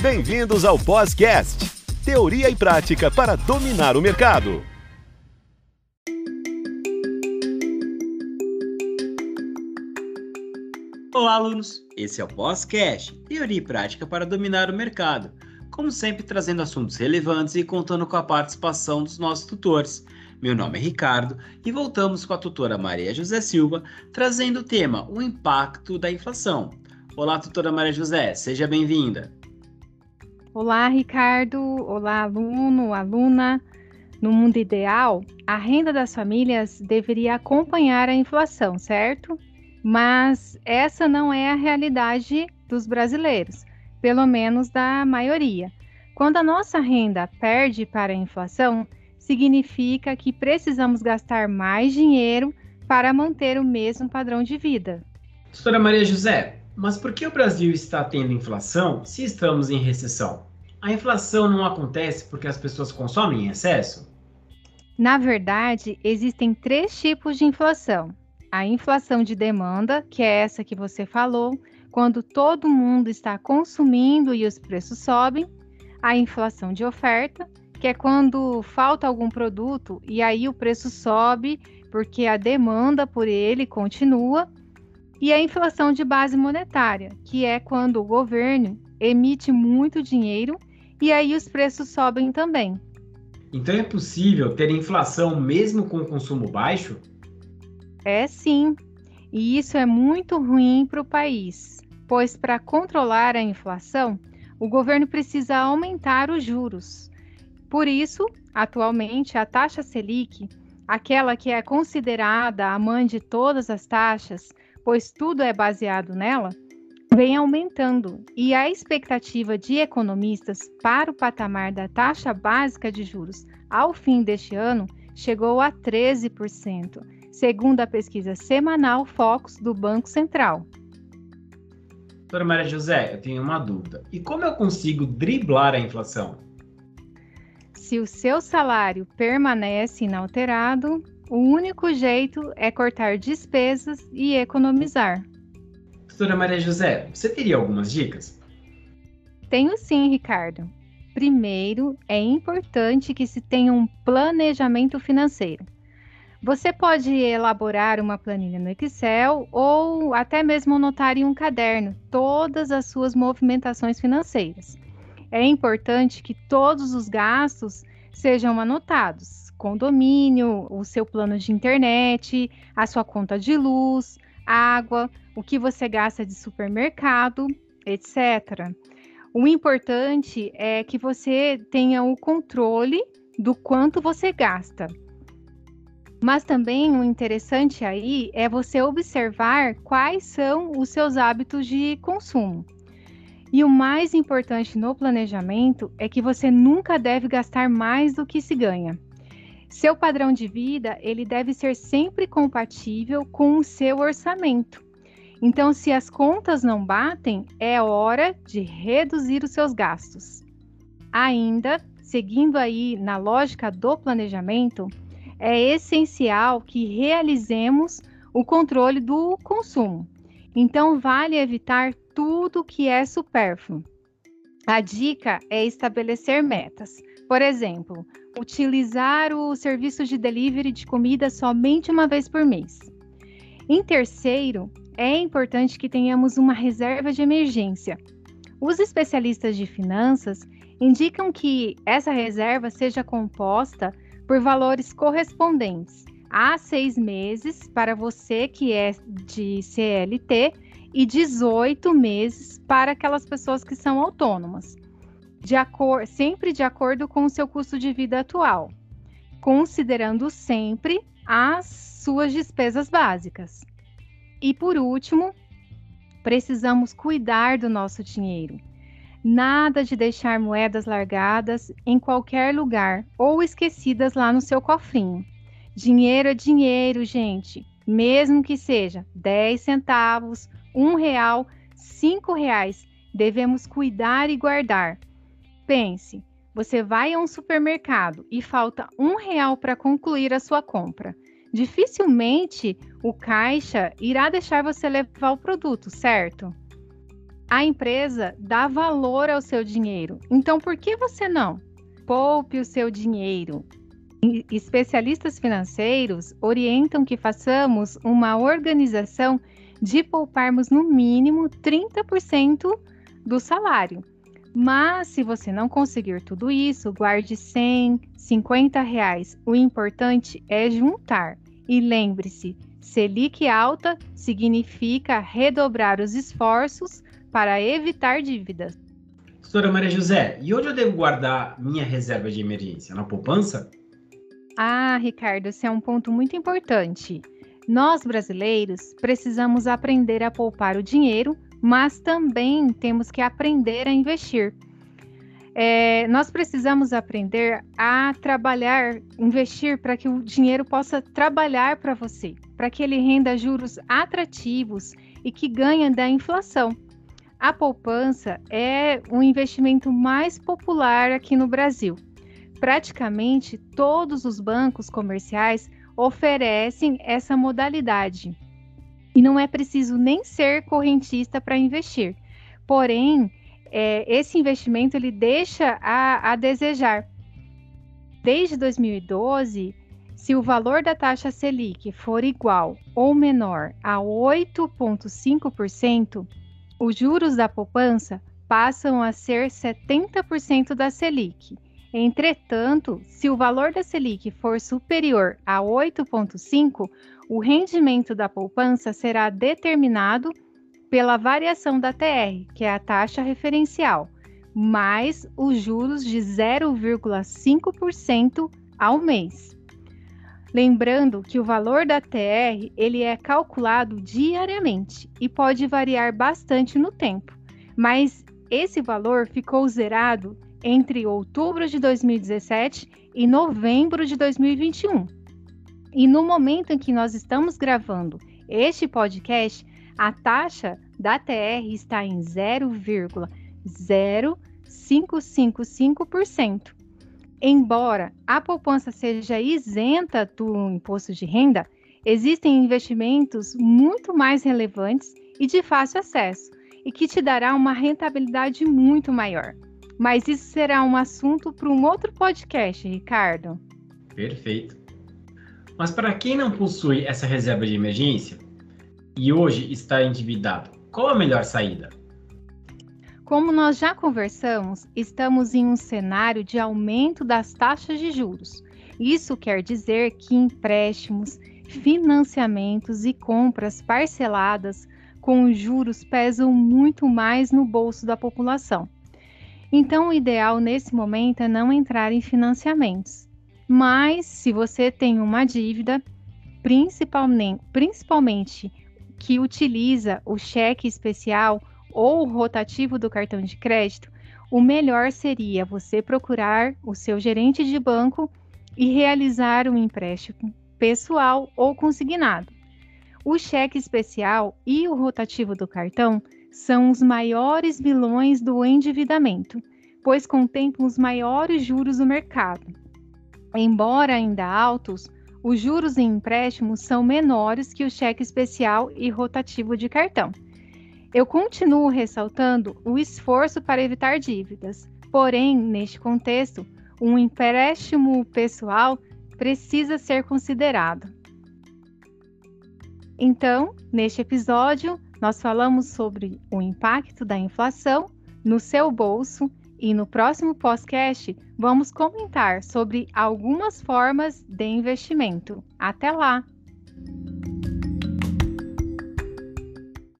Bem-vindos ao Podcast, teoria e prática para dominar o mercado. Olá, alunos! Esse é o Podcast, teoria e prática para dominar o mercado. Como sempre, trazendo assuntos relevantes e contando com a participação dos nossos tutores. Meu nome é Ricardo e voltamos com a tutora Maria José Silva, trazendo o tema O impacto da inflação. Olá, tutora Maria José, seja bem-vinda. Olá, Ricardo. Olá, aluno, aluna. No mundo ideal, a renda das famílias deveria acompanhar a inflação, certo? Mas essa não é a realidade dos brasileiros, pelo menos da maioria. Quando a nossa renda perde para a inflação, significa que precisamos gastar mais dinheiro para manter o mesmo padrão de vida. Doutora Maria José, mas por que o Brasil está tendo inflação se estamos em recessão? A inflação não acontece porque as pessoas consomem em excesso? Na verdade, existem três tipos de inflação. A inflação de demanda, que é essa que você falou, quando todo mundo está consumindo e os preços sobem. A inflação de oferta, que é quando falta algum produto e aí o preço sobe porque a demanda por ele continua e a inflação de base monetária, que é quando o governo emite muito dinheiro e aí os preços sobem também. Então é possível ter inflação mesmo com consumo baixo? É sim, e isso é muito ruim para o país, pois para controlar a inflação, o governo precisa aumentar os juros. Por isso, atualmente, a taxa Selic, aquela que é considerada a mãe de todas as taxas, pois tudo é baseado nela, vem aumentando e a expectativa de economistas para o patamar da taxa básica de juros ao fim deste ano chegou a 13%, segundo a pesquisa semanal Focus do Banco Central. Doutora Maria José, eu tenho uma dúvida. E como eu consigo driblar a inflação? Se o seu salário permanece inalterado, o único jeito é cortar despesas e economizar. Doutora Maria José, você teria algumas dicas? Tenho sim, Ricardo. Primeiro, é importante que se tenha um planejamento financeiro. Você pode elaborar uma planilha no Excel ou até mesmo anotar em um caderno todas as suas movimentações financeiras. É importante que todos os gastos sejam anotados condomínio, o seu plano de internet, a sua conta de luz, água, o que você gasta de supermercado, etc. O importante é que você tenha o controle do quanto você gasta. Mas também o interessante aí é você observar quais são os seus hábitos de consumo. E o mais importante no planejamento é que você nunca deve gastar mais do que se ganha. Seu padrão de vida, ele deve ser sempre compatível com o seu orçamento. Então, se as contas não batem, é hora de reduzir os seus gastos. Ainda, seguindo aí na lógica do planejamento, é essencial que realizemos o controle do consumo. Então, vale evitar tudo que é supérfluo. A dica é estabelecer metas. Por exemplo, utilizar o serviço de delivery de comida somente uma vez por mês. Em terceiro, é importante que tenhamos uma reserva de emergência. Os especialistas de finanças indicam que essa reserva seja composta por valores correspondentes a seis meses para você que é de CLT e 18 meses para aquelas pessoas que são autônomas de sempre de acordo com o seu custo de vida atual, considerando sempre as suas despesas básicas. E por último, precisamos cuidar do nosso dinheiro. Nada de deixar moedas largadas em qualquer lugar ou esquecidas lá no seu cofrinho. Dinheiro é dinheiro, gente. Mesmo que seja 10 centavos, um real, cinco reais, devemos cuidar e guardar Pense, você vai a um supermercado e falta um real para concluir a sua compra. Dificilmente o caixa irá deixar você levar o produto, certo? A empresa dá valor ao seu dinheiro. Então, por que você não? Poupe o seu dinheiro. Especialistas financeiros orientam que façamos uma organização de pouparmos no mínimo 30% do salário. Mas se você não conseguir tudo isso, guarde 100, 50 reais. O importante é juntar. E lembre-se, Selic alta significa redobrar os esforços para evitar dívidas. Doutora Maria José, e onde eu devo guardar minha reserva de emergência? Na poupança? Ah, Ricardo, esse é um ponto muito importante. Nós brasileiros precisamos aprender a poupar o dinheiro, mas também temos que aprender a investir. É, nós precisamos aprender a trabalhar, investir para que o dinheiro possa trabalhar para você, para que ele renda juros atrativos e que ganhe da inflação. A poupança é o investimento mais popular aqui no Brasil. Praticamente todos os bancos comerciais oferecem essa modalidade. E não é preciso nem ser correntista para investir. Porém, é, esse investimento ele deixa a, a desejar. Desde 2012, se o valor da taxa Selic for igual ou menor a 8,5%, os juros da poupança passam a ser 70% da Selic. Entretanto, se o valor da Selic for superior a 8,5%, o rendimento da poupança será determinado pela variação da TR, que é a taxa referencial, mais os juros de 0,5% ao mês. Lembrando que o valor da TR ele é calculado diariamente e pode variar bastante no tempo, mas esse valor ficou zerado entre outubro de 2017 e novembro de 2021. E no momento em que nós estamos gravando este podcast, a taxa da TR está em 0,0555%. Embora a poupança seja isenta do imposto de renda, existem investimentos muito mais relevantes e de fácil acesso e que te dará uma rentabilidade muito maior. Mas isso será um assunto para um outro podcast, Ricardo. Perfeito. Mas para quem não possui essa reserva de emergência e hoje está endividado, qual a melhor saída? Como nós já conversamos, estamos em um cenário de aumento das taxas de juros. Isso quer dizer que empréstimos, financiamentos e compras parceladas com juros pesam muito mais no bolso da população. Então, o ideal nesse momento é não entrar em financiamentos. Mas, se você tem uma dívida, principalmente, principalmente que utiliza o cheque especial ou rotativo do cartão de crédito, o melhor seria você procurar o seu gerente de banco e realizar um empréstimo pessoal ou consignado. O cheque especial e o rotativo do cartão são os maiores vilões do endividamento, pois contemplam os maiores juros do mercado. Embora ainda altos, os juros em empréstimos são menores que o cheque especial e rotativo de cartão. Eu continuo ressaltando o esforço para evitar dívidas, porém, neste contexto, um empréstimo pessoal precisa ser considerado. Então, neste episódio, nós falamos sobre o impacto da inflação no seu bolso e no próximo podcast vamos comentar sobre algumas formas de investimento. Até lá!